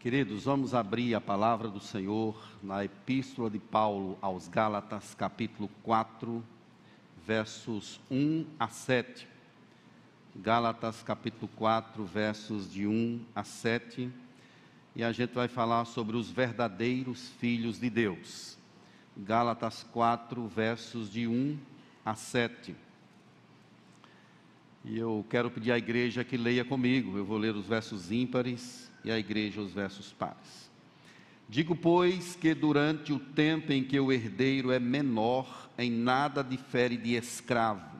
Queridos, vamos abrir a palavra do Senhor na Epístola de Paulo aos Gálatas, capítulo 4, versos 1 a 7. Gálatas, capítulo 4, versos de 1 a 7. E a gente vai falar sobre os verdadeiros filhos de Deus. Gálatas 4, versos de 1 a 7. E eu quero pedir à igreja que leia comigo. Eu vou ler os versos ímpares e a igreja os versos pares. Digo, pois, que durante o tempo em que o herdeiro é menor, em nada difere de escravo,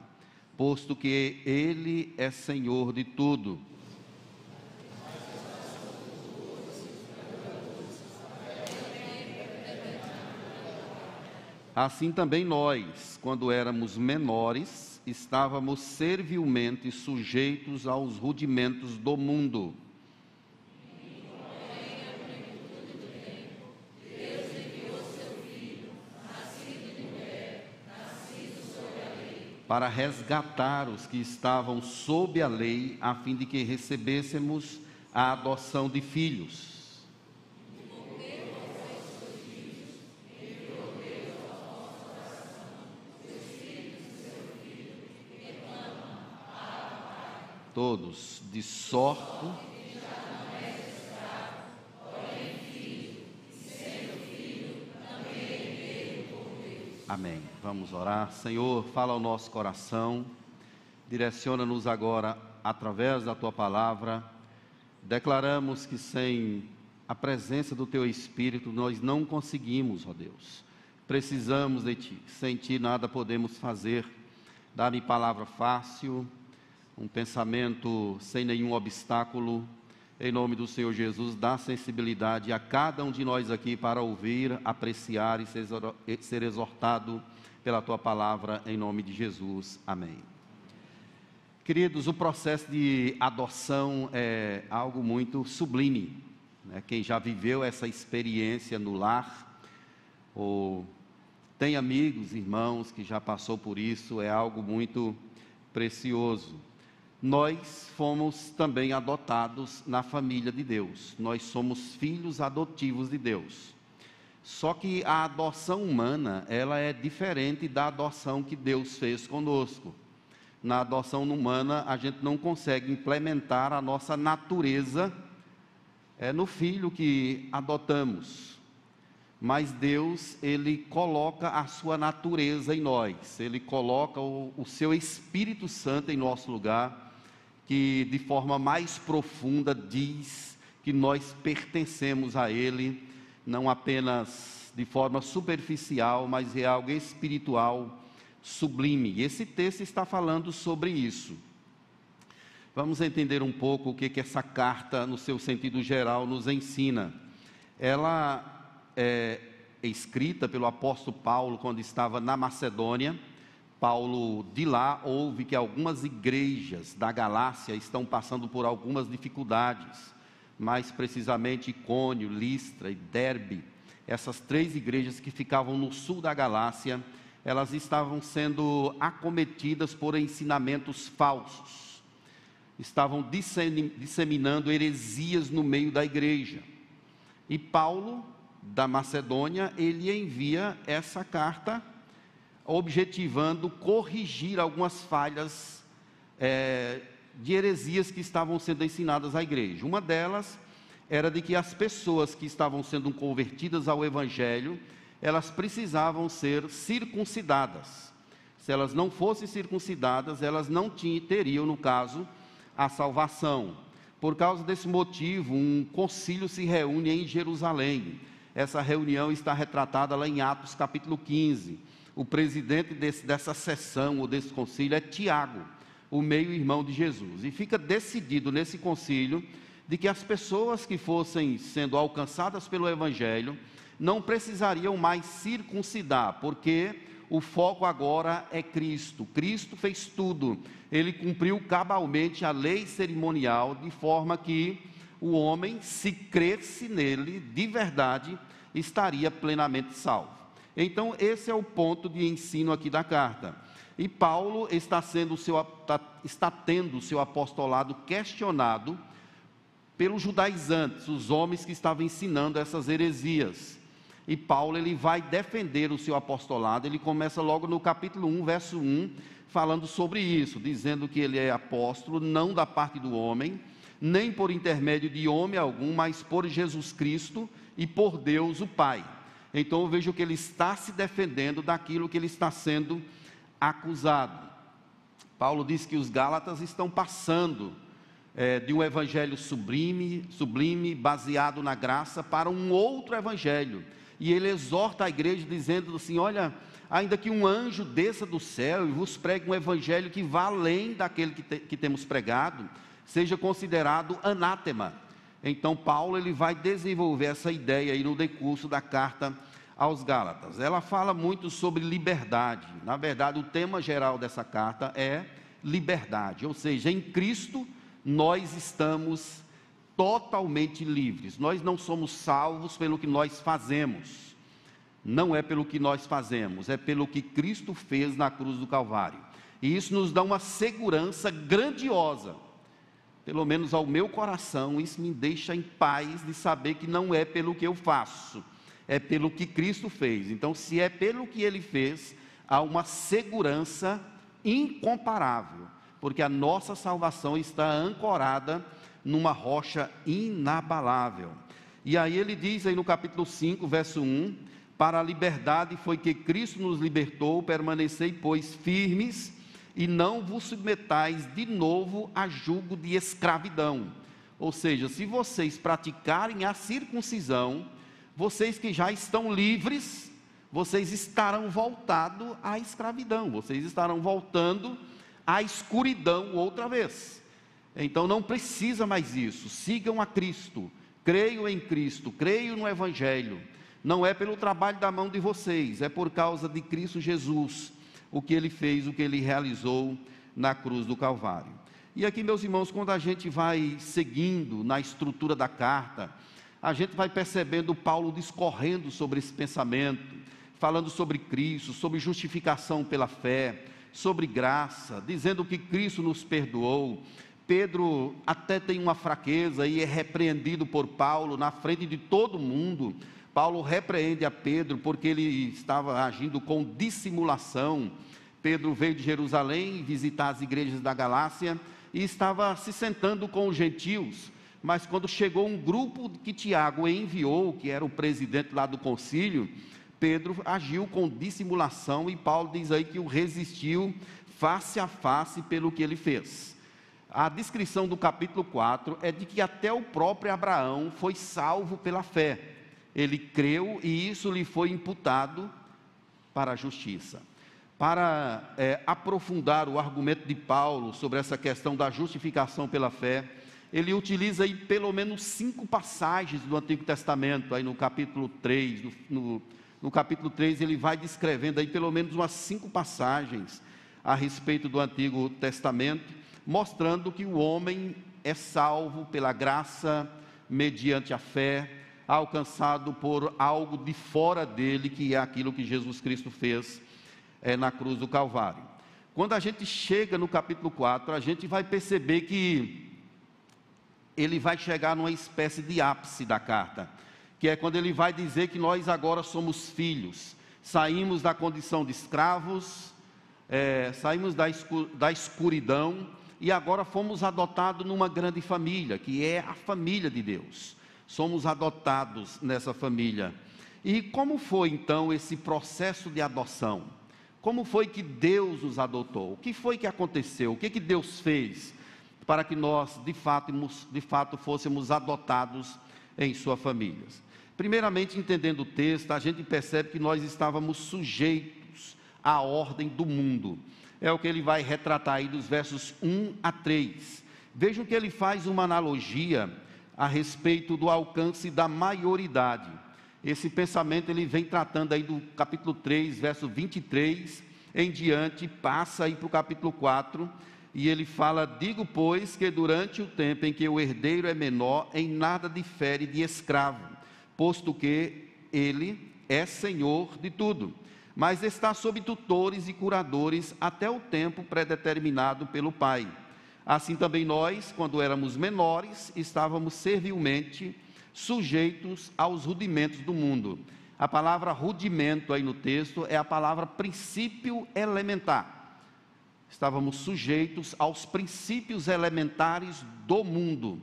posto que ele é senhor de tudo. Assim também nós, quando éramos menores, estávamos servilmente sujeitos aos rudimentos do mundo. Para resgatar os que estavam sob a lei, a fim de que recebêssemos a adoção de filhos. Todos, de sorte Amém. Vamos orar. Senhor, fala ao nosso coração, direciona-nos agora através da tua palavra. Declaramos que sem a presença do teu Espírito nós não conseguimos, ó Deus. Precisamos de ti. Sem ti nada podemos fazer. Dá-me palavra fácil, um pensamento sem nenhum obstáculo em nome do Senhor Jesus, dá sensibilidade a cada um de nós aqui para ouvir, apreciar e ser exortado pela tua palavra, em nome de Jesus. Amém. Queridos, o processo de adoção é algo muito sublime. Né? Quem já viveu essa experiência no lar, ou tem amigos, irmãos que já passou por isso, é algo muito precioso nós fomos também adotados na família de Deus. Nós somos filhos adotivos de Deus. Só que a adoção humana, ela é diferente da adoção que Deus fez conosco. Na adoção humana, a gente não consegue implementar a nossa natureza é, no filho que adotamos. Mas Deus, Ele coloca a sua natureza em nós, Ele coloca o, o seu Espírito Santo em nosso lugar que de forma mais profunda diz que nós pertencemos a Ele, não apenas de forma superficial, mas é algo espiritual sublime. E esse texto está falando sobre isso. Vamos entender um pouco o que, que essa carta, no seu sentido geral, nos ensina. Ela é escrita pelo apóstolo Paulo quando estava na Macedônia Paulo de lá ouve que algumas igrejas da Galácia estão passando por algumas dificuldades, mais precisamente Icônio, Listra e Derbe. Essas três igrejas que ficavam no sul da Galácia, elas estavam sendo acometidas por ensinamentos falsos. Estavam disseminando heresias no meio da igreja. E Paulo, da Macedônia, ele envia essa carta objetivando corrigir algumas falhas é, de heresias que estavam sendo ensinadas à igreja. Uma delas era de que as pessoas que estavam sendo convertidas ao Evangelho, elas precisavam ser circuncidadas. Se elas não fossem circuncidadas, elas não tinham, teriam, no caso, a salvação. Por causa desse motivo, um concílio se reúne em Jerusalém. Essa reunião está retratada lá em Atos capítulo 15 o presidente desse, dessa sessão ou desse concílio é Tiago, o meio-irmão de Jesus. E fica decidido nesse concílio de que as pessoas que fossem sendo alcançadas pelo Evangelho não precisariam mais circuncidar, porque o foco agora é Cristo. Cristo fez tudo, ele cumpriu cabalmente a lei cerimonial, de forma que o homem, se cresce nele de verdade, estaria plenamente salvo. Então, esse é o ponto de ensino aqui da carta. E Paulo está, sendo seu, está tendo o seu apostolado questionado pelos judaizantes, os homens que estavam ensinando essas heresias. E Paulo ele vai defender o seu apostolado, ele começa logo no capítulo 1, verso 1, falando sobre isso, dizendo que ele é apóstolo não da parte do homem, nem por intermédio de homem algum, mas por Jesus Cristo e por Deus o Pai. Então eu vejo que ele está se defendendo daquilo que ele está sendo acusado. Paulo diz que os Gálatas estão passando é, de um evangelho sublime, sublime, baseado na graça, para um outro evangelho. E ele exorta a igreja dizendo assim: Olha, ainda que um anjo desça do céu e vos pregue um evangelho que vá além daquele que, te, que temos pregado, seja considerado anátema. Então Paulo ele vai desenvolver essa ideia aí no decurso da carta aos Gálatas. Ela fala muito sobre liberdade. Na verdade, o tema geral dessa carta é liberdade, ou seja, em Cristo nós estamos totalmente livres. Nós não somos salvos pelo que nós fazemos. Não é pelo que nós fazemos, é pelo que Cristo fez na cruz do Calvário. E isso nos dá uma segurança grandiosa. Pelo menos ao meu coração, isso me deixa em paz de saber que não é pelo que eu faço, é pelo que Cristo fez. Então, se é pelo que ele fez, há uma segurança incomparável porque a nossa salvação está ancorada numa rocha inabalável. E aí ele diz aí no capítulo 5, verso 1: Para a liberdade foi que Cristo nos libertou, permanecei, pois, firmes, e não vos submetais de novo a julgo de escravidão. Ou seja, se vocês praticarem a circuncisão, vocês que já estão livres, vocês estarão voltados à escravidão, vocês estarão voltando a escuridão outra vez. Então não precisa mais isso. Sigam a Cristo, creio em Cristo, creio no Evangelho. Não é pelo trabalho da mão de vocês, é por causa de Cristo Jesus, o que ele fez, o que ele realizou na cruz do Calvário. E aqui, meus irmãos, quando a gente vai seguindo na estrutura da carta, a gente vai percebendo Paulo discorrendo sobre esse pensamento, falando sobre Cristo, sobre justificação pela fé, sobre graça, dizendo que Cristo nos perdoou. Pedro até tem uma fraqueza e é repreendido por Paulo na frente de todo mundo. Paulo repreende a Pedro porque ele estava agindo com dissimulação. Pedro veio de Jerusalém visitar as igrejas da Galácia e estava se sentando com os gentios. Mas quando chegou um grupo que Tiago enviou, que era o presidente lá do concílio, Pedro agiu com dissimulação e Paulo diz aí que o resistiu face a face pelo que ele fez. A descrição do capítulo 4 é de que até o próprio Abraão foi salvo pela fé. Ele creu e isso lhe foi imputado para a justiça. Para é, aprofundar o argumento de Paulo sobre essa questão da justificação pela fé, ele utiliza aí pelo menos cinco passagens do Antigo Testamento, aí no capítulo 3, no, no no capítulo 3, ele vai descrevendo aí pelo menos umas cinco passagens a respeito do Antigo Testamento, mostrando que o homem é salvo pela graça, mediante a fé, alcançado por algo de fora dele, que é aquilo que Jesus Cristo fez é, na cruz do Calvário. Quando a gente chega no capítulo 4, a gente vai perceber que ele vai chegar numa espécie de ápice da carta que é quando ele vai dizer que nós agora somos filhos, saímos da condição de escravos, é, saímos da, escur da escuridão e agora fomos adotados numa grande família, que é a família de Deus. Somos adotados nessa família. E como foi então esse processo de adoção? Como foi que Deus nos adotou? O que foi que aconteceu? O que, que Deus fez para que nós, de fato, de fato, fôssemos adotados em sua família? Primeiramente, entendendo o texto, a gente percebe que nós estávamos sujeitos à ordem do mundo. É o que ele vai retratar aí dos versos 1 a 3. Vejam que ele faz uma analogia a respeito do alcance da maioridade. Esse pensamento ele vem tratando aí do capítulo 3, verso 23 em diante, passa aí para o capítulo 4, e ele fala: Digo, pois, que durante o tempo em que o herdeiro é menor, em nada difere de escravo posto que ele é senhor de tudo, mas está sob tutores e curadores até o tempo predeterminado pelo Pai. Assim também nós, quando éramos menores, estávamos servilmente sujeitos aos rudimentos do mundo. A palavra rudimento aí no texto é a palavra princípio elementar. Estávamos sujeitos aos princípios elementares do mundo.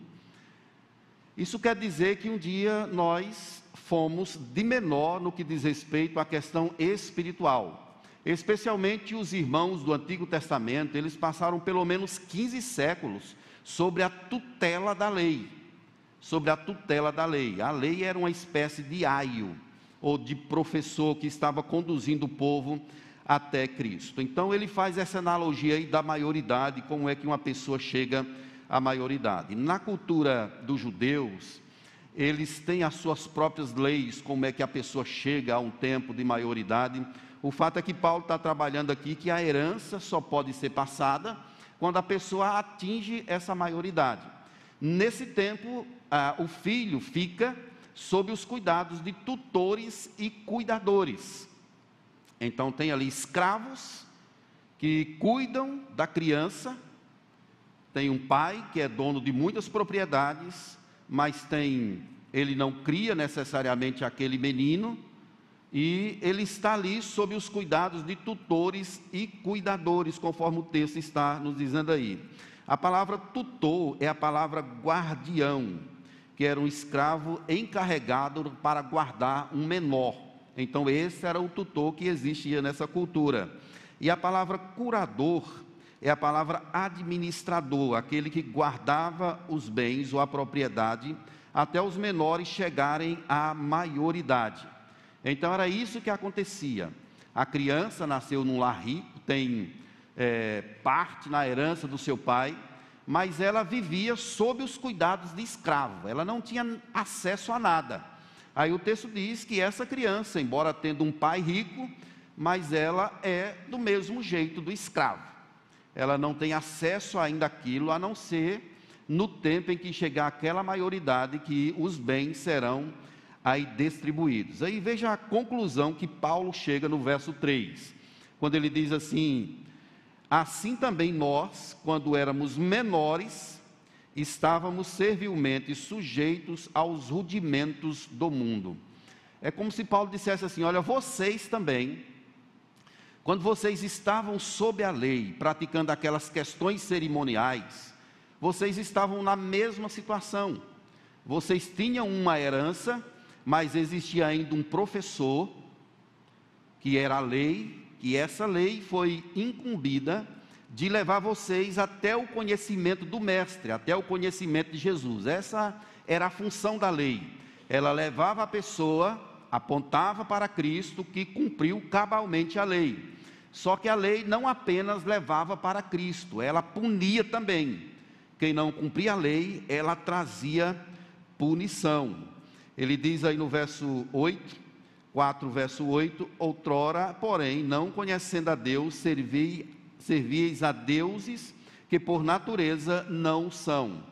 Isso quer dizer que um dia nós fomos de menor no que diz respeito à questão espiritual. Especialmente os irmãos do Antigo Testamento, eles passaram pelo menos 15 séculos sobre a tutela da lei. Sobre a tutela da lei. A lei era uma espécie de aio, ou de professor que estava conduzindo o povo até Cristo. Então ele faz essa analogia aí da maioridade, como é que uma pessoa chega à maioridade. Na cultura dos judeus, eles têm as suas próprias leis, como é que a pessoa chega a um tempo de maioridade. O fato é que Paulo está trabalhando aqui que a herança só pode ser passada quando a pessoa atinge essa maioridade. Nesse tempo, ah, o filho fica sob os cuidados de tutores e cuidadores. Então, tem ali escravos que cuidam da criança, tem um pai que é dono de muitas propriedades, mas tem ele não cria necessariamente aquele menino, e ele está ali sob os cuidados de tutores e cuidadores, conforme o texto está nos dizendo aí. A palavra tutor é a palavra guardião, que era um escravo encarregado para guardar um menor. Então, esse era o tutor que existia nessa cultura. E a palavra curador é a palavra administrador, aquele que guardava os bens ou a propriedade até os menores chegarem à maioridade. Então, era isso que acontecia. A criança nasceu num lar rico, tem é, parte na herança do seu pai, mas ela vivia sob os cuidados de escravo, ela não tinha acesso a nada. Aí o texto diz que essa criança, embora tendo um pai rico, mas ela é do mesmo jeito do escravo. Ela não tem acesso ainda àquilo, a não ser no tempo em que chegar aquela maioridade que os bens serão aí distribuídos. Aí veja a conclusão que Paulo chega no verso 3, quando ele diz assim: Assim também nós, quando éramos menores, estávamos servilmente sujeitos aos rudimentos do mundo. É como se Paulo dissesse assim: Olha, vocês também, quando vocês estavam sob a lei, praticando aquelas questões cerimoniais, vocês estavam na mesma situação. Vocês tinham uma herança, mas existia ainda um professor, que era a lei, que essa lei foi incumbida de levar vocês até o conhecimento do Mestre, até o conhecimento de Jesus. Essa era a função da lei. Ela levava a pessoa, apontava para Cristo que cumpriu cabalmente a lei. Só que a lei não apenas levava para Cristo, ela punia também. Quem não cumpria a lei, ela trazia punição. Ele diz aí no verso 8, 4, verso 8: Outrora, porém, não conhecendo a Deus, servi servieis a deuses que por natureza não são.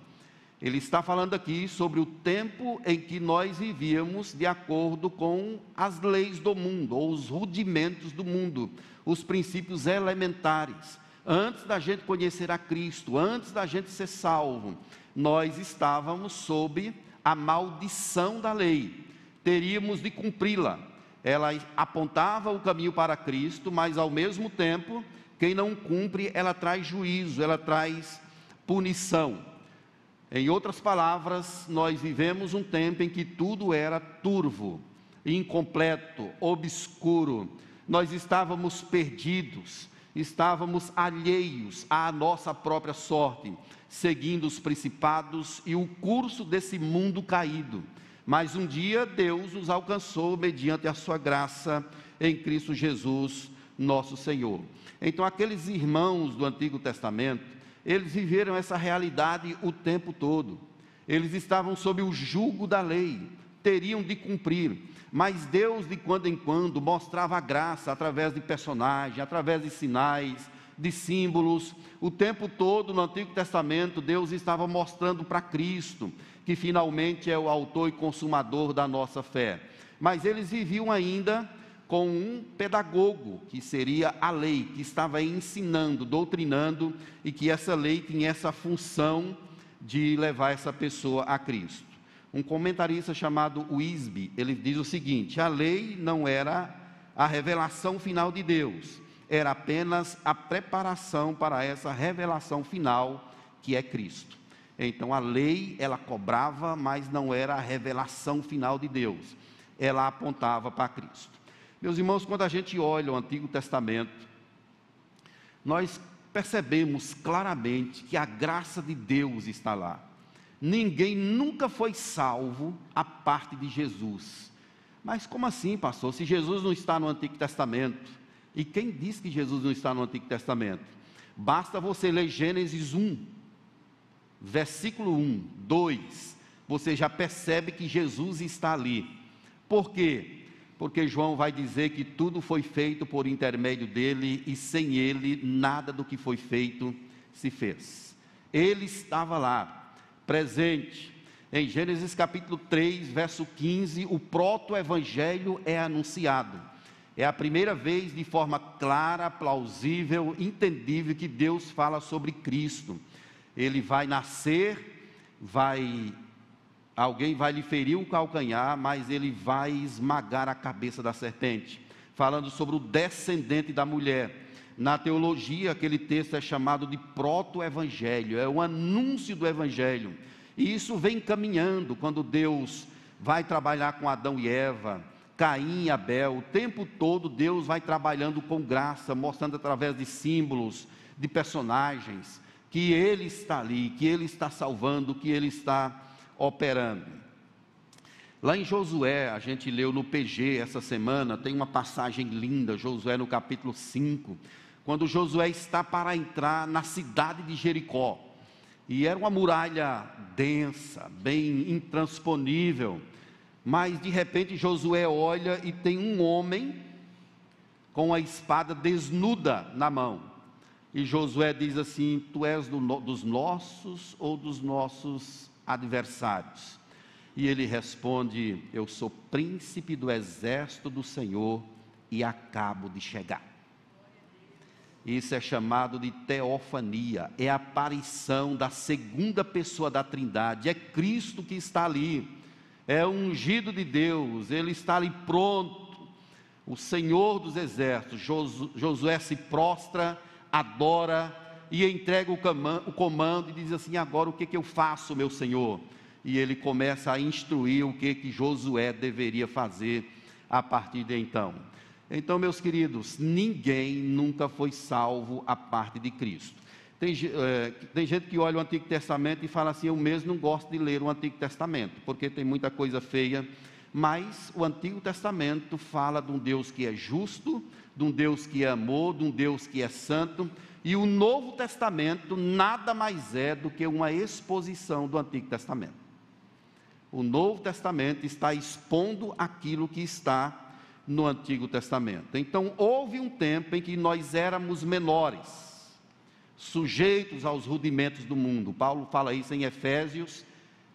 Ele está falando aqui sobre o tempo em que nós vivíamos de acordo com as leis do mundo, ou os rudimentos do mundo, os princípios elementares. Antes da gente conhecer a Cristo, antes da gente ser salvo, nós estávamos sob a maldição da lei, teríamos de cumpri-la. Ela apontava o caminho para Cristo, mas ao mesmo tempo quem não cumpre, ela traz juízo, ela traz punição. Em outras palavras, nós vivemos um tempo em que tudo era turvo, incompleto, obscuro. Nós estávamos perdidos, estávamos alheios à nossa própria sorte, seguindo os principados e o curso desse mundo caído. Mas um dia Deus nos alcançou mediante a sua graça em Cristo Jesus, nosso Senhor. Então, aqueles irmãos do Antigo Testamento, eles viveram essa realidade o tempo todo. Eles estavam sob o jugo da lei, teriam de cumprir. Mas Deus, de quando em quando, mostrava a graça através de personagens, através de sinais, de símbolos. O tempo todo no Antigo Testamento, Deus estava mostrando para Cristo, que finalmente é o autor e consumador da nossa fé. Mas eles viviam ainda com um pedagogo, que seria a lei, que estava ensinando, doutrinando, e que essa lei tinha essa função de levar essa pessoa a Cristo. Um comentarista chamado Wisby, ele diz o seguinte: a lei não era a revelação final de Deus, era apenas a preparação para essa revelação final que é Cristo. Então a lei ela cobrava, mas não era a revelação final de Deus. Ela apontava para Cristo. Meus irmãos, quando a gente olha o Antigo Testamento, nós percebemos claramente que a graça de Deus está lá. Ninguém nunca foi salvo a parte de Jesus. Mas como assim, pastor? Se Jesus não está no Antigo Testamento, e quem diz que Jesus não está no Antigo Testamento? Basta você ler Gênesis 1, versículo 1, 2, você já percebe que Jesus está ali. Por quê? Porque João vai dizer que tudo foi feito por intermédio dele e sem ele nada do que foi feito se fez. Ele estava lá, presente. Em Gênesis capítulo 3, verso 15, o proto-evangelho é anunciado. É a primeira vez, de forma clara, plausível, entendível, que Deus fala sobre Cristo. Ele vai nascer, vai alguém vai lhe ferir o calcanhar, mas ele vai esmagar a cabeça da serpente. Falando sobre o descendente da mulher. Na teologia, aquele texto é chamado de proto-evangelho, é o anúncio do evangelho. E isso vem caminhando quando Deus vai trabalhar com Adão e Eva Caim e Abel, o tempo todo Deus vai trabalhando com graça, mostrando através de símbolos, de personagens, que Ele está ali, que Ele está salvando, que Ele está operando. Lá em Josué, a gente leu no PG essa semana, tem uma passagem linda, Josué no capítulo 5, quando Josué está para entrar na cidade de Jericó. E era uma muralha densa, bem intransponível mas de repente Josué olha e tem um homem com a espada desnuda na mão. E Josué diz assim: Tu és do, dos nossos ou dos nossos adversários? E ele responde: Eu sou príncipe do exército do Senhor e acabo de chegar. Isso é chamado de teofania, é a aparição da segunda pessoa da Trindade, é Cristo que está ali é ungido de Deus, ele está ali pronto. O Senhor dos exércitos, Josué se prostra, adora e entrega o comando e diz assim: agora o que, que eu faço, meu Senhor? E ele começa a instruir o que, que Josué deveria fazer a partir de então. Então, meus queridos, ninguém nunca foi salvo a parte de Cristo. Tem, é, tem, gente que olha o Antigo Testamento e fala assim: eu mesmo não gosto de ler o Antigo Testamento, porque tem muita coisa feia. Mas o Antigo Testamento fala de um Deus que é justo, de um Deus que é amor, de um Deus que é santo. E o Novo Testamento nada mais é do que uma exposição do Antigo Testamento. O Novo Testamento está expondo aquilo que está no Antigo Testamento. Então, houve um tempo em que nós éramos menores sujeitos aos rudimentos do mundo. Paulo fala isso em Efésios,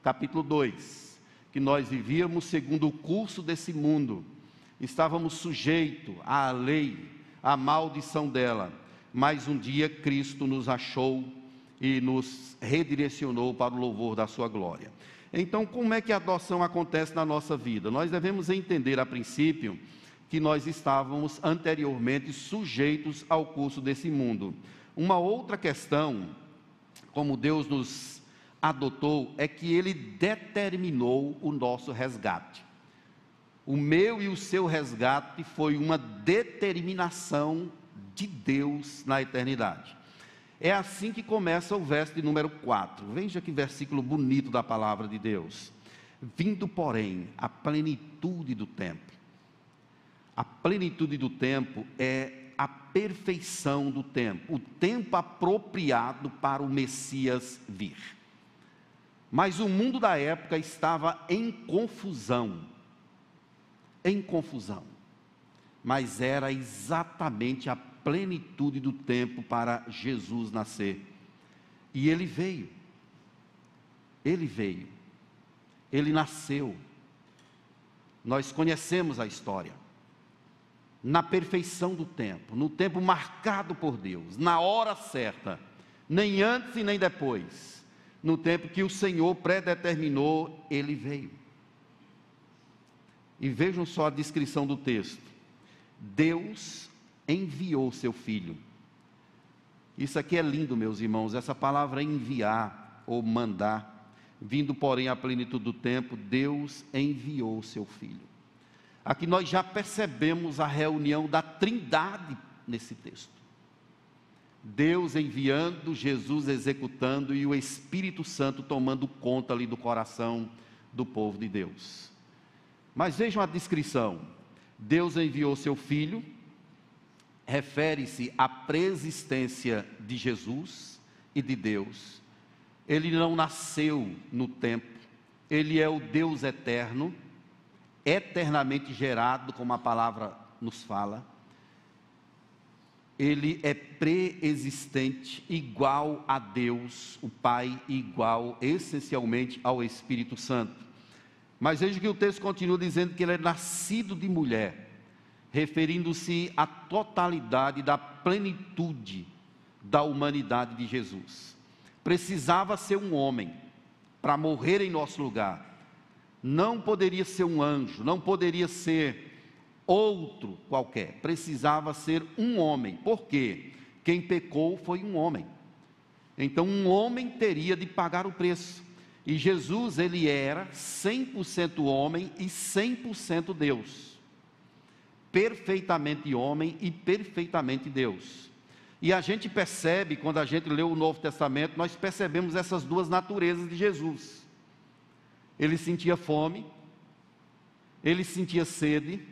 capítulo 2, que nós vivíamos segundo o curso desse mundo, estávamos sujeitos à lei, à maldição dela, mas um dia Cristo nos achou e nos redirecionou para o louvor da sua glória. Então, como é que a adoção acontece na nossa vida? Nós devemos entender a princípio que nós estávamos anteriormente sujeitos ao curso desse mundo. Uma outra questão, como Deus nos adotou, é que Ele determinou o nosso resgate. O meu e o seu resgate foi uma determinação de Deus na eternidade. É assim que começa o verso de número 4. Veja que versículo bonito da palavra de Deus. Vindo, porém, a plenitude do tempo. A plenitude do tempo é a perfeição do tempo, o tempo apropriado para o Messias vir. Mas o mundo da época estava em confusão. Em confusão. Mas era exatamente a plenitude do tempo para Jesus nascer. E ele veio. Ele veio. Ele nasceu. Nós conhecemos a história. Na perfeição do tempo, no tempo marcado por Deus, na hora certa, nem antes e nem depois, no tempo que o Senhor predeterminou, ele veio. E vejam só a descrição do texto: Deus enviou seu filho. Isso aqui é lindo, meus irmãos, essa palavra enviar ou mandar. Vindo, porém, à plenitude do tempo, Deus enviou seu filho. Aqui nós já percebemos a reunião da Trindade nesse texto. Deus enviando, Jesus executando e o Espírito Santo tomando conta ali do coração do povo de Deus. Mas vejam a descrição: Deus enviou seu filho, refere-se à preexistência de Jesus e de Deus. Ele não nasceu no tempo, ele é o Deus eterno eternamente gerado, como a palavra nos fala. Ele é preexistente, igual a Deus, o Pai, igual essencialmente ao Espírito Santo. Mas veja que o texto continua dizendo que ele é nascido de mulher, referindo-se à totalidade da plenitude da humanidade de Jesus. Precisava ser um homem para morrer em nosso lugar não poderia ser um anjo, não poderia ser outro qualquer, precisava ser um homem. Por quê? Quem pecou foi um homem. Então, um homem teria de pagar o preço. E Jesus, ele era 100% homem e 100% Deus. Perfeitamente homem e perfeitamente Deus. E a gente percebe, quando a gente lê o Novo Testamento, nós percebemos essas duas naturezas de Jesus ele sentia fome, ele sentia sede,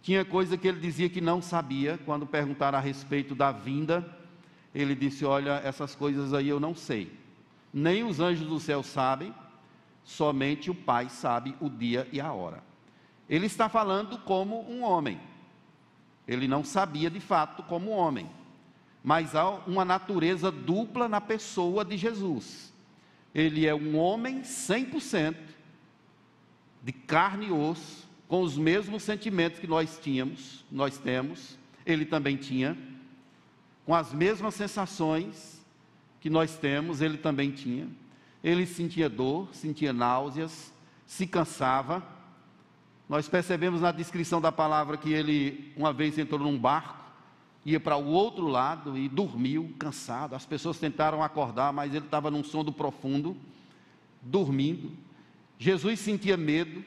tinha coisa que ele dizia que não sabia, quando perguntaram a respeito da vinda, ele disse: Olha, essas coisas aí eu não sei, nem os anjos do céu sabem, somente o Pai sabe o dia e a hora. Ele está falando como um homem, ele não sabia de fato como homem, mas há uma natureza dupla na pessoa de Jesus ele é um homem 100%, de carne e osso, com os mesmos sentimentos que nós tínhamos, nós temos, ele também tinha, com as mesmas sensações que nós temos, ele também tinha. Ele sentia dor, sentia náuseas, se cansava. Nós percebemos na descrição da palavra que ele uma vez entrou num barco ia para o outro lado e dormiu cansado. As pessoas tentaram acordar, mas ele estava num sono profundo, dormindo. Jesus sentia medo,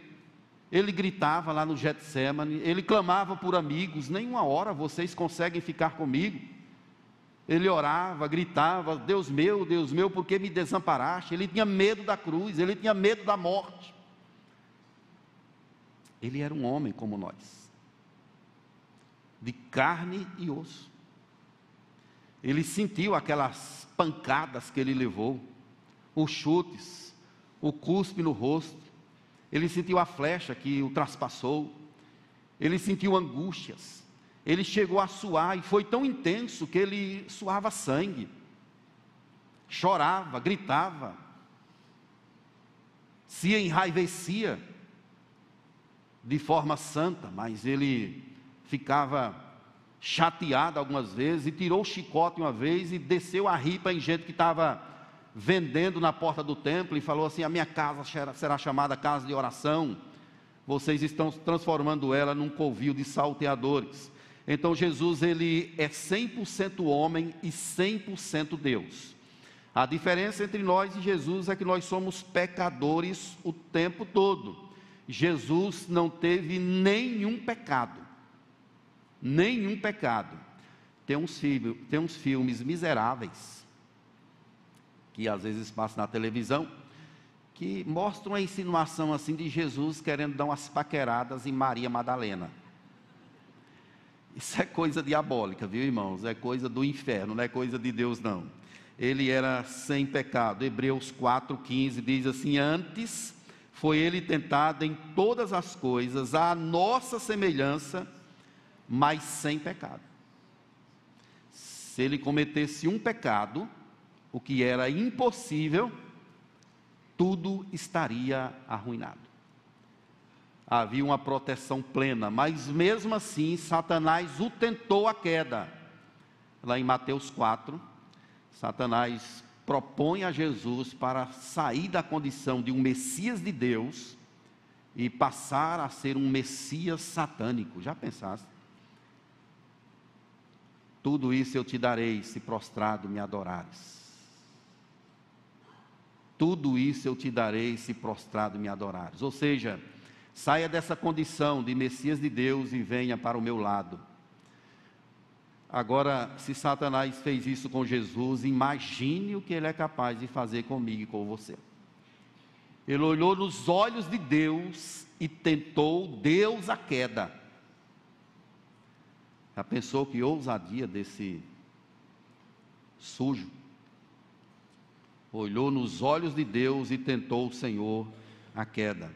ele gritava lá no Getsemane, ele clamava por amigos, nenhuma hora vocês conseguem ficar comigo. Ele orava, gritava: Deus meu, Deus meu, por que me desamparaste? Ele tinha medo da cruz, ele tinha medo da morte. Ele era um homem como nós de carne e osso. Ele sentiu aquelas pancadas que ele levou, os chutes, o cuspe no rosto, ele sentiu a flecha que o traspassou, ele sentiu angústias, ele chegou a suar e foi tão intenso que ele suava sangue, chorava, gritava, se enraivecia de forma santa, mas ele ficava chateado algumas vezes, e tirou o chicote uma vez e desceu a ripa em gente que estava vendendo na porta do templo e falou assim: A minha casa será chamada casa de oração, vocês estão transformando ela num covil de salteadores. Então Jesus ele é 100% homem e 100% Deus. A diferença entre nós e Jesus é que nós somos pecadores o tempo todo. Jesus não teve nenhum pecado nenhum pecado. Tem uns, filmes, tem uns filmes miseráveis, que às vezes passam na televisão, que mostram a insinuação assim de Jesus querendo dar umas paqueradas em Maria Madalena. Isso é coisa diabólica, viu irmãos? É coisa do inferno, não é coisa de Deus não. Ele era sem pecado. Hebreus 4,15 diz assim: Antes foi ele tentado em todas as coisas, à nossa semelhança, mas sem pecado. Se ele cometesse um pecado, o que era impossível, tudo estaria arruinado. havia uma proteção plena, mas mesmo assim Satanás o tentou a queda. Lá em Mateus 4, Satanás propõe a Jesus para sair da condição de um Messias de Deus e passar a ser um Messias satânico. Já pensaste? Tudo isso eu te darei se prostrado me adorares. Tudo isso eu te darei se prostrado me adorares. Ou seja, saia dessa condição de Messias de Deus e venha para o meu lado. Agora, se Satanás fez isso com Jesus, imagine o que ele é capaz de fazer comigo e com você. Ele olhou nos olhos de Deus e tentou Deus a queda. Já pensou que ousadia desse sujo? Olhou nos olhos de Deus e tentou o Senhor a queda,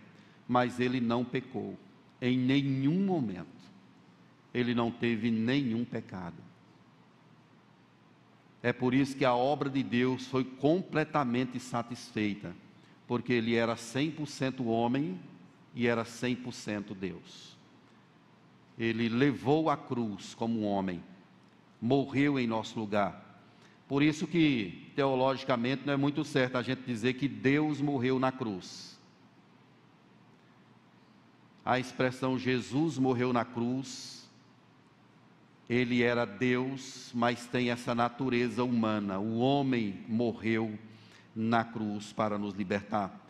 mas ele não pecou em nenhum momento. Ele não teve nenhum pecado. É por isso que a obra de Deus foi completamente satisfeita, porque ele era 100% homem e era 100% Deus. Ele levou a cruz como um homem, morreu em nosso lugar. Por isso que teologicamente não é muito certo a gente dizer que Deus morreu na cruz. A expressão Jesus morreu na cruz ele era Deus, mas tem essa natureza humana. O homem morreu na cruz para nos libertar.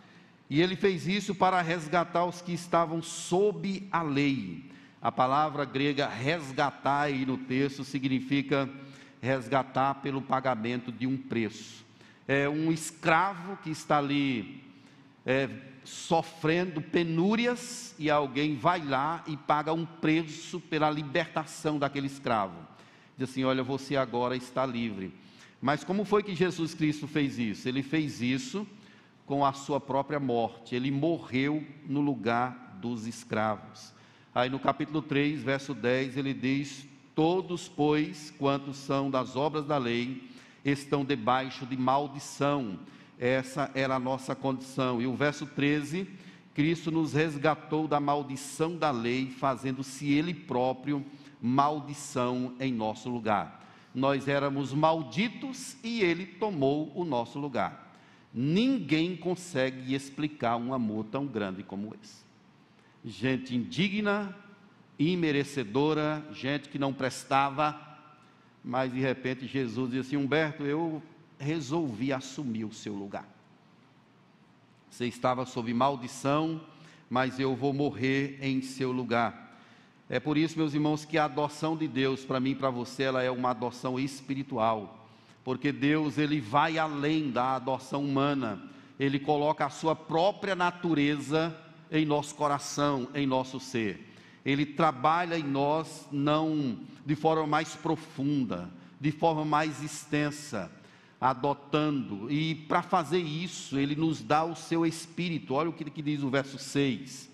E ele fez isso para resgatar os que estavam sob a lei. A palavra grega resgatar aí no texto significa resgatar pelo pagamento de um preço. É um escravo que está ali é, sofrendo penúrias e alguém vai lá e paga um preço pela libertação daquele escravo. Diz assim: Olha, você agora está livre. Mas como foi que Jesus Cristo fez isso? Ele fez isso com a sua própria morte. Ele morreu no lugar dos escravos. Aí no capítulo 3, verso 10, ele diz: Todos, pois, quantos são das obras da lei, estão debaixo de maldição essa era a nossa condição. E o verso 13, Cristo nos resgatou da maldição da lei, fazendo-se Ele próprio maldição em nosso lugar. Nós éramos malditos e Ele tomou o nosso lugar. Ninguém consegue explicar um amor tão grande como esse. Gente indigna, imerecedora, gente que não prestava, mas de repente Jesus disse assim: Humberto, eu resolvi assumir o seu lugar. Você estava sob maldição, mas eu vou morrer em seu lugar. É por isso, meus irmãos, que a adoção de Deus, para mim e para você, ela é uma adoção espiritual. Porque Deus, ele vai além da adoção humana. Ele coloca a sua própria natureza em nosso coração, em nosso ser. Ele trabalha em nós não de forma mais profunda, de forma mais extensa adotando, e para fazer isso, ele nos dá o seu espírito. Olha o que, que diz o verso 6.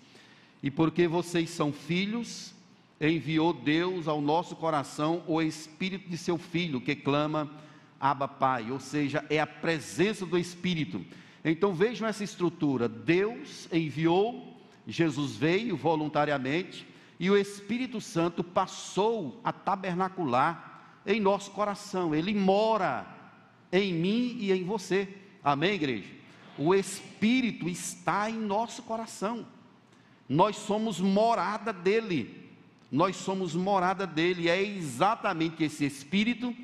E porque vocês são filhos, enviou Deus ao nosso coração o espírito de seu filho, que clama Abba Pai, ou seja, é a presença do espírito. Então vejam essa estrutura: Deus enviou, Jesus veio voluntariamente, e o Espírito Santo passou a tabernacular em nosso coração, ele mora em mim e em você. Amém, igreja? O Espírito está em nosso coração. Nós somos morada dele. Nós somos morada dele. É exatamente esse Espírito,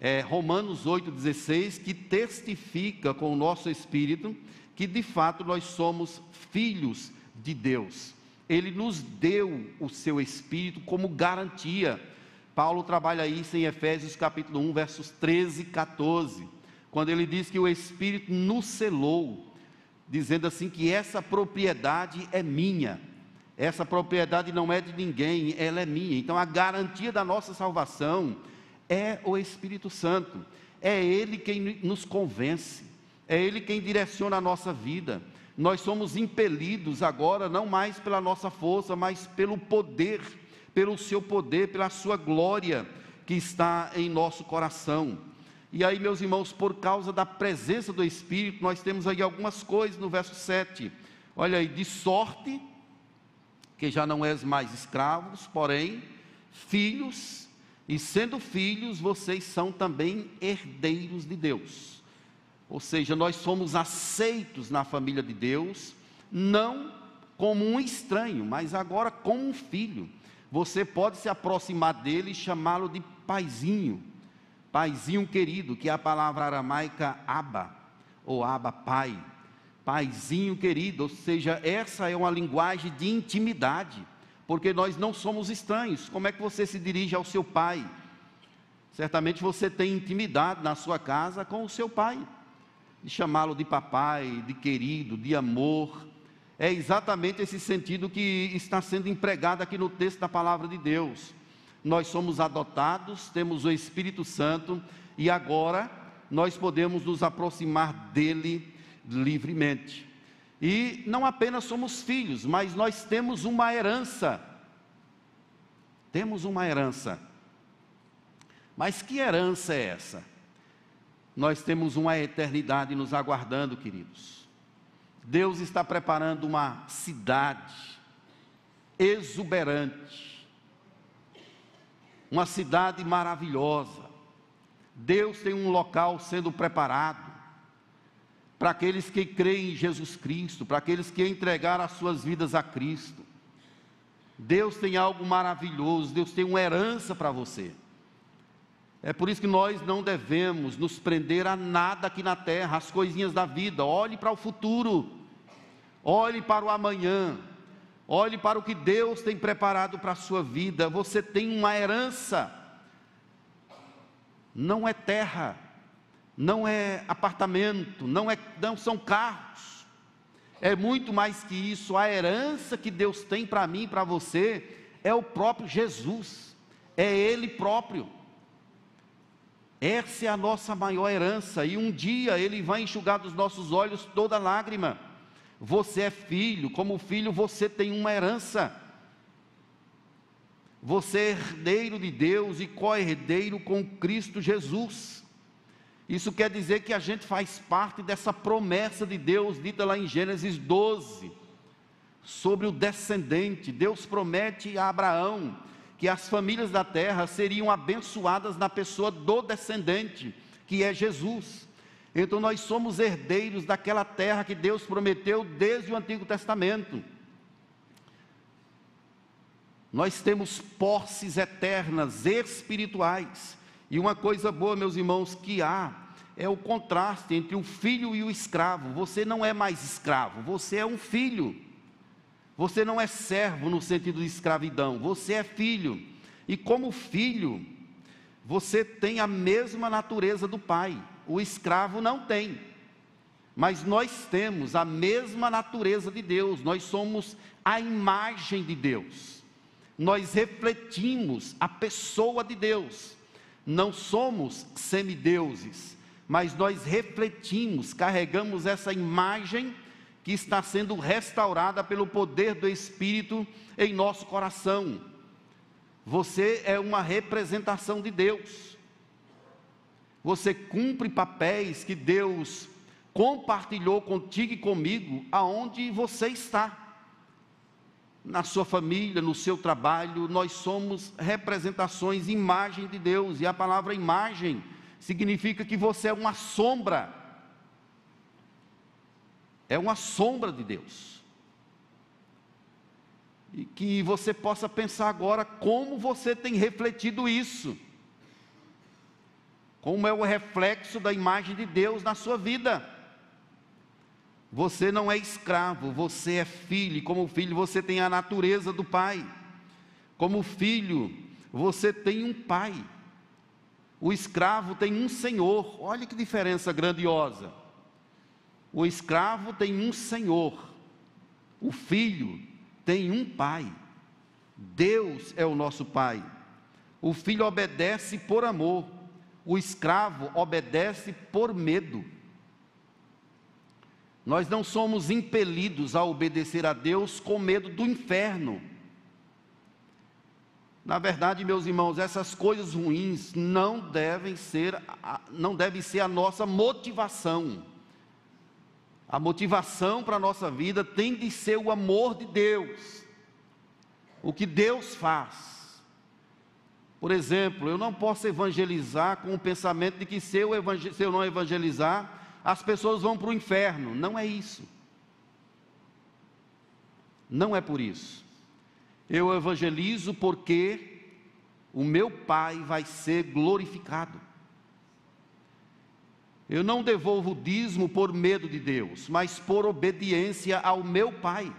é, Romanos 8,16, que testifica com o nosso Espírito que de fato nós somos filhos de Deus. Ele nos deu o seu Espírito como garantia Paulo trabalha isso em Efésios capítulo 1, versos 13 e 14, quando ele diz que o Espírito nos selou, dizendo assim que essa propriedade é minha, essa propriedade não é de ninguém, ela é minha. Então a garantia da nossa salvação é o Espírito Santo, é Ele quem nos convence, é Ele quem direciona a nossa vida. Nós somos impelidos agora não mais pela nossa força, mas pelo poder pelo seu poder, pela sua glória que está em nosso coração. E aí, meus irmãos, por causa da presença do Espírito, nós temos aí algumas coisas no verso 7. Olha aí, de sorte que já não és mais escravos, porém filhos, e sendo filhos, vocês são também herdeiros de Deus. Ou seja, nós somos aceitos na família de Deus, não como um estranho, mas agora como um filho. Você pode se aproximar dele e chamá-lo de paizinho, paizinho querido, que é a palavra aramaica aba, ou aba pai, paizinho querido, ou seja, essa é uma linguagem de intimidade, porque nós não somos estranhos. Como é que você se dirige ao seu pai? Certamente você tem intimidade na sua casa com o seu pai de chamá-lo de papai, de querido, de amor. É exatamente esse sentido que está sendo empregado aqui no texto da palavra de Deus. Nós somos adotados, temos o Espírito Santo e agora nós podemos nos aproximar dele livremente. E não apenas somos filhos, mas nós temos uma herança. Temos uma herança. Mas que herança é essa? nós temos uma eternidade nos aguardando, queridos. Deus está preparando uma cidade exuberante, uma cidade maravilhosa. Deus tem um local sendo preparado para aqueles que creem em Jesus Cristo, para aqueles que entregaram as suas vidas a Cristo. Deus tem algo maravilhoso, Deus tem uma herança para você. É por isso que nós não devemos nos prender a nada aqui na terra, as coisinhas da vida. Olhe para o futuro, olhe para o amanhã, olhe para o que Deus tem preparado para a sua vida. Você tem uma herança, não é terra, não é apartamento, não, é, não são carros, é muito mais que isso. A herança que Deus tem para mim e para você é o próprio Jesus, é Ele próprio. Essa é a nossa maior herança, e um dia Ele vai enxugar dos nossos olhos toda lágrima. Você é filho, como filho você tem uma herança. Você é herdeiro de Deus e co-herdeiro com Cristo Jesus. Isso quer dizer que a gente faz parte dessa promessa de Deus, dita lá em Gênesis 12, sobre o descendente. Deus promete a Abraão que as famílias da terra seriam abençoadas na pessoa do descendente, que é Jesus. Então nós somos herdeiros daquela terra que Deus prometeu desde o Antigo Testamento. Nós temos posses eternas, espirituais. E uma coisa boa, meus irmãos, que há é o contraste entre o filho e o escravo. Você não é mais escravo, você é um filho. Você não é servo no sentido de escravidão, você é filho. E como filho, você tem a mesma natureza do pai. O escravo não tem. Mas nós temos a mesma natureza de Deus, nós somos a imagem de Deus. Nós refletimos a pessoa de Deus. Não somos semideuses, mas nós refletimos, carregamos essa imagem que está sendo restaurada pelo poder do Espírito em nosso coração. Você é uma representação de Deus. Você cumpre papéis que Deus compartilhou contigo e comigo aonde você está. Na sua família, no seu trabalho, nós somos representações, imagem de Deus, e a palavra imagem significa que você é uma sombra é uma sombra de Deus. E que você possa pensar agora como você tem refletido isso. Como é o reflexo da imagem de Deus na sua vida. Você não é escravo, você é filho, e como filho você tem a natureza do pai. Como filho, você tem um pai. O escravo tem um senhor. Olha que diferença grandiosa. O escravo tem um senhor, o filho tem um pai. Deus é o nosso pai. O filho obedece por amor, o escravo obedece por medo. Nós não somos impelidos a obedecer a Deus com medo do inferno. Na verdade, meus irmãos, essas coisas ruins não devem ser, não devem ser a nossa motivação. A motivação para a nossa vida tem de ser o amor de Deus. o que Deus faz. Por exemplo, eu não posso evangelizar com o pensamento de que se eu, se eu não evangelizar, as pessoas vão para o inferno. Não é isso. Não é por isso. Eu evangelizo porque o meu Pai vai ser glorificado. Eu não devolvo o dízimo por medo de Deus, mas por obediência ao meu Pai.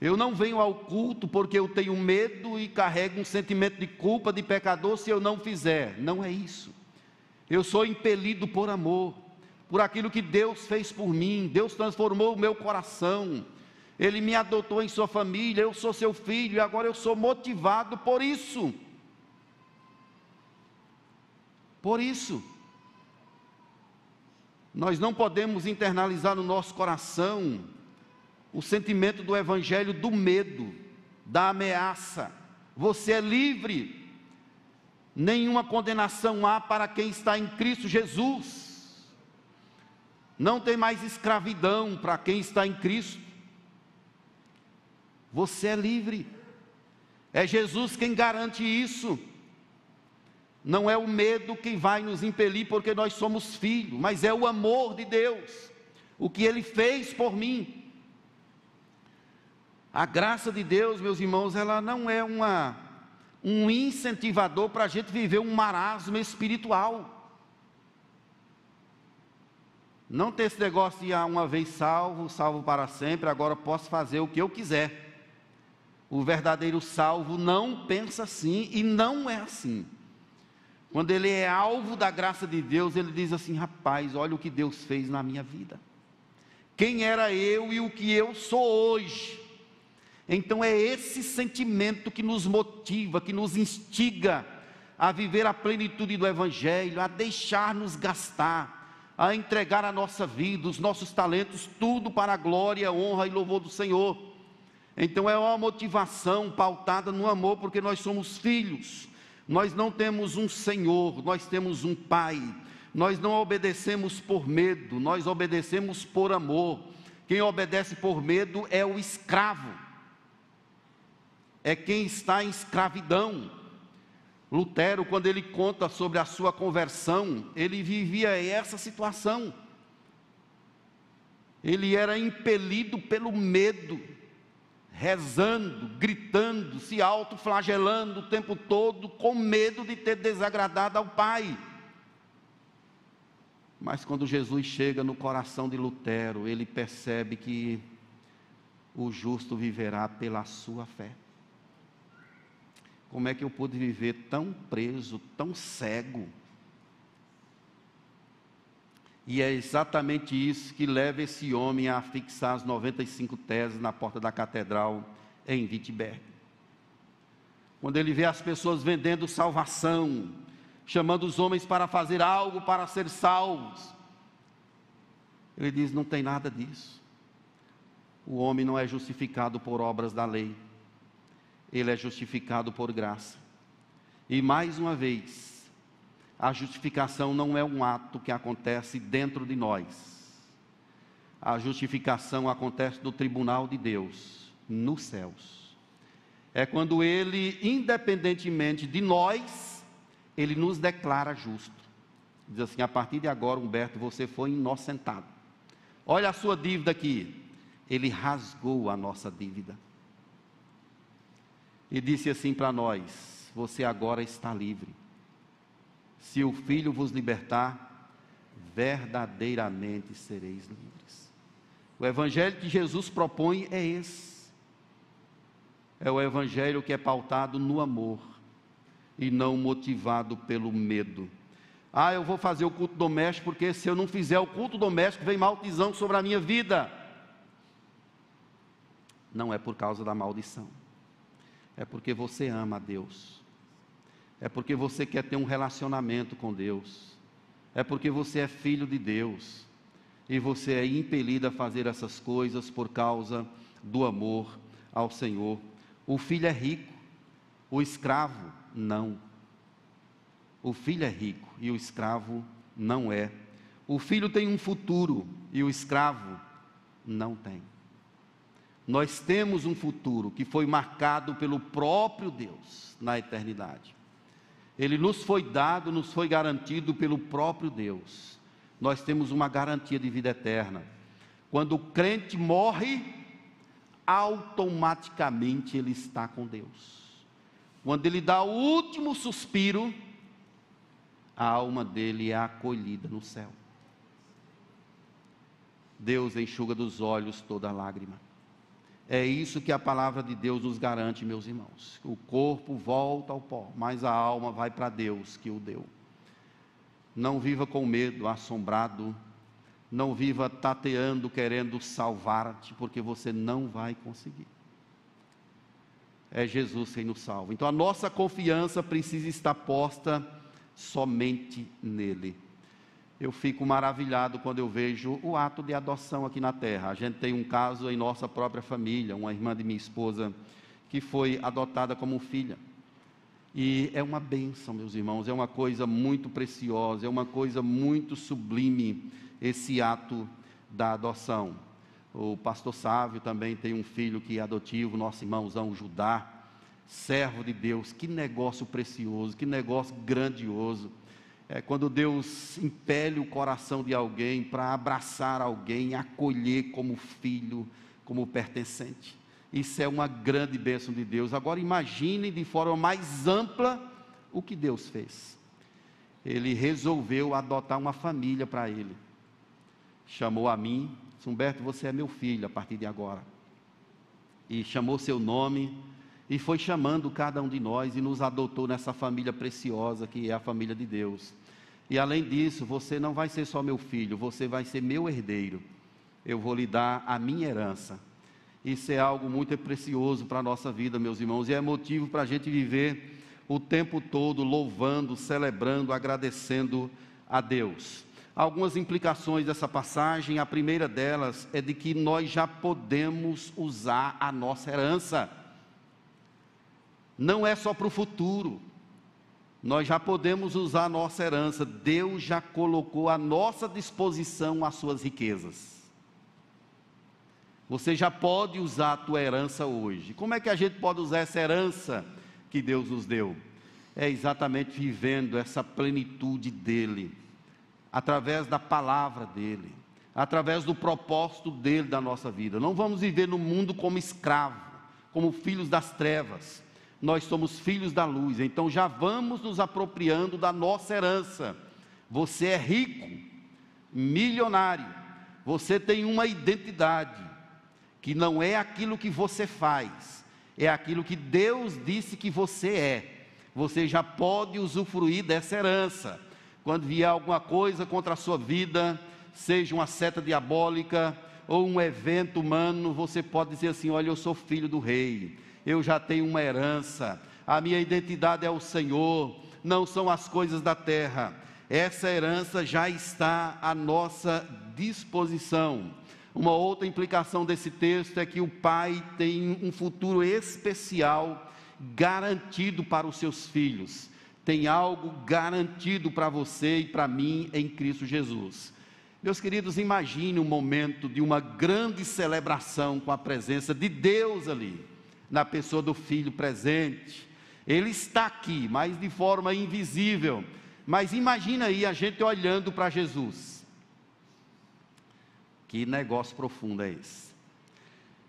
Eu não venho ao culto porque eu tenho medo e carrego um sentimento de culpa de pecador se eu não fizer. Não é isso. Eu sou impelido por amor, por aquilo que Deus fez por mim. Deus transformou o meu coração. Ele me adotou em sua família. Eu sou seu filho e agora eu sou motivado por isso. Por isso. Nós não podemos internalizar no nosso coração o sentimento do evangelho do medo, da ameaça. Você é livre. Nenhuma condenação há para quem está em Cristo Jesus. Não tem mais escravidão para quem está em Cristo. Você é livre. É Jesus quem garante isso não é o medo que vai nos impelir porque nós somos filhos, mas é o amor de Deus, o que Ele fez por mim. A graça de Deus, meus irmãos, ela não é uma, um incentivador para a gente viver um marasmo espiritual. Não ter esse negócio de ah, uma vez salvo, salvo para sempre, agora posso fazer o que eu quiser. O verdadeiro salvo não pensa assim e não é assim. Quando ele é alvo da graça de Deus, ele diz assim: rapaz, olha o que Deus fez na minha vida. Quem era eu e o que eu sou hoje. Então é esse sentimento que nos motiva, que nos instiga a viver a plenitude do Evangelho, a deixar-nos gastar, a entregar a nossa vida, os nossos talentos, tudo para a glória, honra e louvor do Senhor. Então é uma motivação pautada no amor, porque nós somos filhos nós não temos um Senhor, nós temos um Pai. Nós não obedecemos por medo, nós obedecemos por amor. Quem obedece por medo é o escravo, é quem está em escravidão. Lutero, quando ele conta sobre a sua conversão, ele vivia essa situação. Ele era impelido pelo medo rezando, gritando, se autoflagelando o tempo todo, com medo de ter desagradado ao Pai. Mas quando Jesus chega no coração de Lutero, ele percebe que o justo viverá pela sua fé. Como é que eu pude viver tão preso, tão cego? E é exatamente isso que leva esse homem a fixar as 95 teses na porta da catedral em Wittenberg. Quando ele vê as pessoas vendendo salvação, chamando os homens para fazer algo para ser salvos, ele diz: não tem nada disso. O homem não é justificado por obras da lei, ele é justificado por graça. E mais uma vez, a justificação não é um ato que acontece dentro de nós. A justificação acontece no tribunal de Deus, nos céus. É quando Ele, independentemente de nós, Ele nos declara justo. Diz assim: a partir de agora, Humberto, você foi inocentado. Olha a sua dívida aqui. Ele rasgou a nossa dívida. E disse assim para nós: Você agora está livre. Se o Filho vos libertar, verdadeiramente sereis livres. O Evangelho que Jesus propõe é esse. É o Evangelho que é pautado no amor e não motivado pelo medo. Ah, eu vou fazer o culto doméstico, porque se eu não fizer o culto doméstico, vem maldição sobre a minha vida. Não é por causa da maldição, é porque você ama a Deus é porque você quer ter um relacionamento com Deus, é porque você é filho de Deus, e você é impelido a fazer essas coisas por causa do amor ao Senhor. O filho é rico, o escravo não. O filho é rico e o escravo não é. O filho tem um futuro e o escravo não tem. Nós temos um futuro que foi marcado pelo próprio Deus na eternidade. Ele nos foi dado, nos foi garantido pelo próprio Deus. Nós temos uma garantia de vida eterna. Quando o crente morre, automaticamente ele está com Deus. Quando ele dá o último suspiro, a alma dele é acolhida no céu. Deus enxuga dos olhos toda lágrima. É isso que a palavra de Deus nos garante, meus irmãos. O corpo volta ao pó, mas a alma vai para Deus que o deu. Não viva com medo, assombrado. Não viva tateando, querendo salvar-te, porque você não vai conseguir. É Jesus quem nos salva. Então a nossa confiança precisa estar posta somente nele eu fico maravilhado quando eu vejo o ato de adoção aqui na terra. A gente tem um caso em nossa própria família, uma irmã de minha esposa que foi adotada como filha. E é uma bênção, meus irmãos, é uma coisa muito preciosa, é uma coisa muito sublime esse ato da adoção. O pastor Sávio também tem um filho que é adotivo, nosso irmãozão Judá, servo de Deus. Que negócio precioso, que negócio grandioso é quando Deus impele o coração de alguém para abraçar alguém, acolher como filho, como pertencente. Isso é uma grande bênção de Deus. Agora imagine de forma mais ampla o que Deus fez. Ele resolveu adotar uma família para ele. Chamou a mim, Humberto, você é meu filho a partir de agora. E chamou seu nome e foi chamando cada um de nós e nos adotou nessa família preciosa que é a família de Deus. E além disso, você não vai ser só meu filho, você vai ser meu herdeiro. Eu vou lhe dar a minha herança. Isso é algo muito precioso para a nossa vida, meus irmãos, e é motivo para a gente viver o tempo todo louvando, celebrando, agradecendo a Deus. Algumas implicações dessa passagem, a primeira delas é de que nós já podemos usar a nossa herança. Não é só para o futuro, nós já podemos usar a nossa herança, Deus já colocou à nossa disposição as suas riquezas. Você já pode usar a tua herança hoje. Como é que a gente pode usar essa herança que Deus nos deu? É exatamente vivendo essa plenitude dele, através da palavra dele, através do propósito dele da nossa vida. Não vamos viver no mundo como escravo, como filhos das trevas nós somos filhos da luz, então já vamos nos apropriando da nossa herança. Você é rico, milionário, você tem uma identidade, que não é aquilo que você faz, é aquilo que Deus disse que você é. Você já pode usufruir dessa herança. Quando vier alguma coisa contra a sua vida, seja uma seta diabólica ou um evento humano, você pode dizer assim: Olha, eu sou filho do rei eu já tenho uma herança, a minha identidade é o Senhor, não são as coisas da terra. Essa herança já está à nossa disposição. Uma outra implicação desse texto é que o pai tem um futuro especial garantido para os seus filhos. Tem algo garantido para você e para mim em Cristo Jesus. Meus queridos, imagine um momento de uma grande celebração com a presença de Deus ali na pessoa do filho presente. Ele está aqui, mas de forma invisível. Mas imagina aí a gente olhando para Jesus. Que negócio profundo é esse?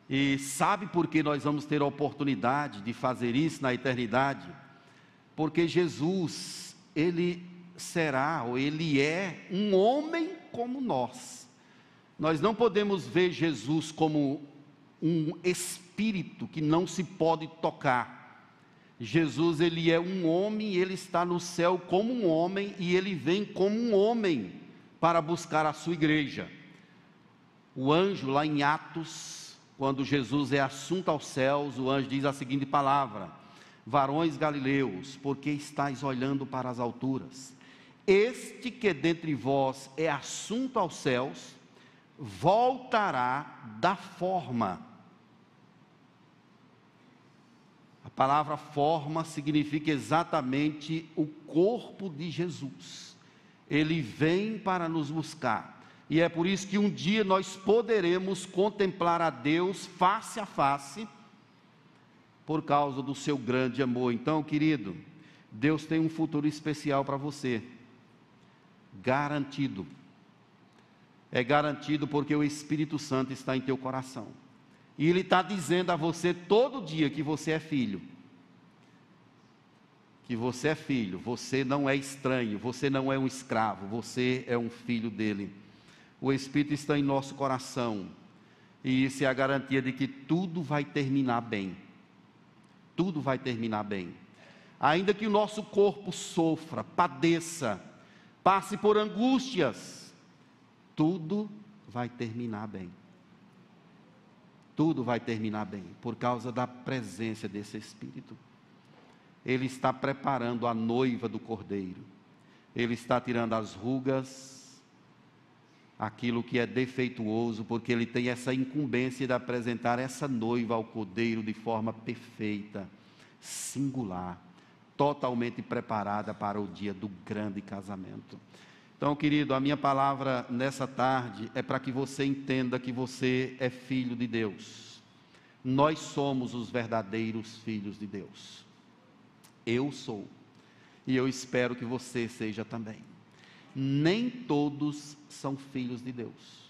E sabe por que nós vamos ter a oportunidade de fazer isso na eternidade? Porque Jesus, ele será, ou ele é, um homem como nós. Nós não podemos ver Jesus como um espírito que não se pode tocar. Jesus, ele é um homem, ele está no céu como um homem e ele vem como um homem para buscar a sua igreja. O anjo, lá em Atos, quando Jesus é assunto aos céus, o anjo diz a seguinte palavra: Varões galileus, porque estáis olhando para as alturas? Este que dentre vós é assunto aos céus, voltará da forma A palavra forma significa exatamente o corpo de Jesus. Ele vem para nos buscar. E é por isso que um dia nós poderemos contemplar a Deus face a face, por causa do seu grande amor. Então, querido, Deus tem um futuro especial para você, garantido. É garantido porque o Espírito Santo está em teu coração. E Ele está dizendo a você todo dia que você é filho. Que você é filho, você não é estranho, você não é um escravo, você é um filho dele o Espírito está em nosso coração. E isso é a garantia de que tudo vai terminar bem. Tudo vai terminar bem. Ainda que o nosso corpo sofra, padeça, passe por angústias, tudo vai terminar bem. Tudo vai terminar bem, por causa da presença desse Espírito. Ele está preparando a noiva do cordeiro. Ele está tirando as rugas, aquilo que é defeituoso, porque ele tem essa incumbência de apresentar essa noiva ao cordeiro de forma perfeita, singular, totalmente preparada para o dia do grande casamento. Então, querido, a minha palavra nessa tarde é para que você entenda que você é filho de Deus. Nós somos os verdadeiros filhos de Deus. Eu sou. E eu espero que você seja também nem todos são filhos de Deus.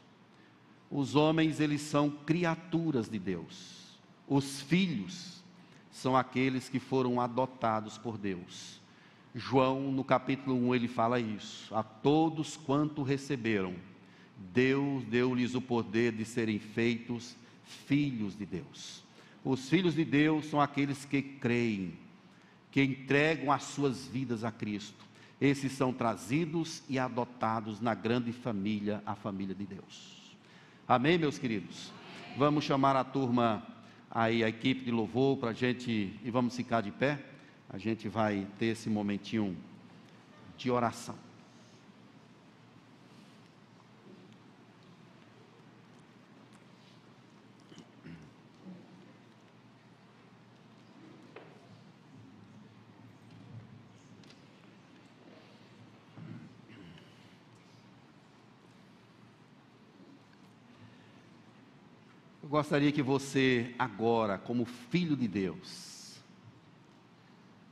Os homens, eles são criaturas de Deus. Os filhos são aqueles que foram adotados por Deus. João, no capítulo 1, ele fala isso. A todos quanto receberam, Deus deu-lhes o poder de serem feitos filhos de Deus. Os filhos de Deus são aqueles que creem, que entregam as suas vidas a Cristo esses são trazidos e adotados na grande família, a família de Deus. Amém, meus queridos? Vamos chamar a turma aí, a equipe de louvor, para a gente, e vamos ficar de pé. A gente vai ter esse momentinho de oração. Eu gostaria que você, agora, como filho de Deus,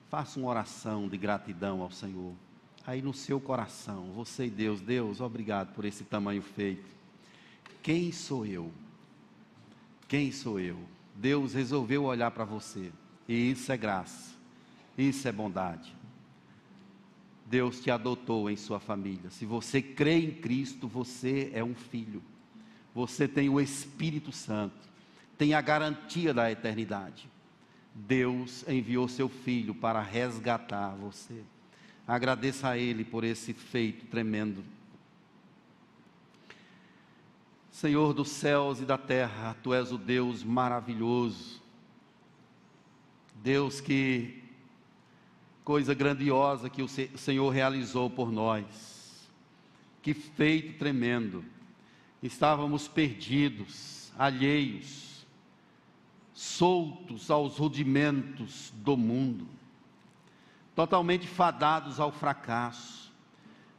faça uma oração de gratidão ao Senhor. Aí no seu coração, você e Deus, Deus, obrigado por esse tamanho feito. Quem sou eu? Quem sou eu? Deus resolveu olhar para você. E isso é graça. Isso é bondade. Deus te adotou em sua família. Se você crê em Cristo, você é um filho você tem o Espírito Santo, tem a garantia da eternidade. Deus enviou seu filho para resgatar você. Agradeça a Ele por esse feito tremendo. Senhor dos céus e da terra, Tu és o Deus maravilhoso. Deus que coisa grandiosa que o Senhor realizou por nós. Que feito tremendo estávamos perdidos, alheios, soltos aos rudimentos do mundo, totalmente fadados ao fracasso,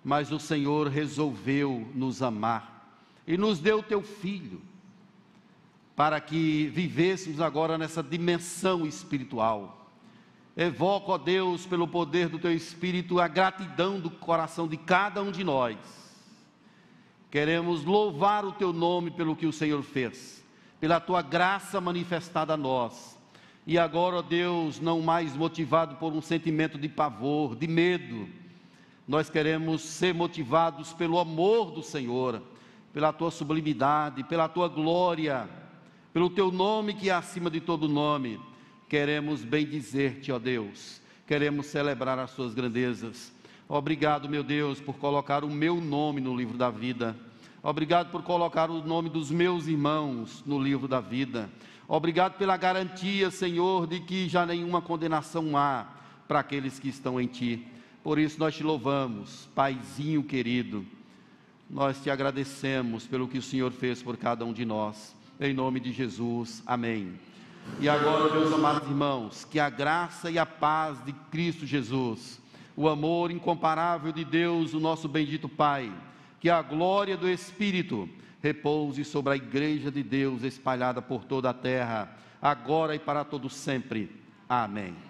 mas o Senhor resolveu nos amar e nos deu teu filho para que vivêssemos agora nessa dimensão espiritual. Evoco, ó Deus, pelo poder do teu espírito, a gratidão do coração de cada um de nós. Queremos louvar o teu nome pelo que o Senhor fez, pela tua graça manifestada a nós. E agora, ó Deus, não mais motivado por um sentimento de pavor, de medo, nós queremos ser motivados pelo amor do Senhor, pela tua sublimidade, pela tua glória, pelo teu nome que é acima de todo nome. Queremos bem dizer-te, ó Deus, queremos celebrar as suas grandezas Obrigado, meu Deus, por colocar o meu nome no livro da vida. Obrigado por colocar o nome dos meus irmãos no livro da vida. Obrigado pela garantia, Senhor, de que já nenhuma condenação há para aqueles que estão em Ti. Por isso nós te louvamos, Paizinho querido. Nós te agradecemos pelo que o Senhor fez por cada um de nós. Em nome de Jesus. Amém. E agora, meus amados irmãos, que a graça e a paz de Cristo Jesus o amor incomparável de Deus, o nosso bendito Pai, que a glória do Espírito repouse sobre a igreja de Deus espalhada por toda a terra, agora e para todo sempre. Amém.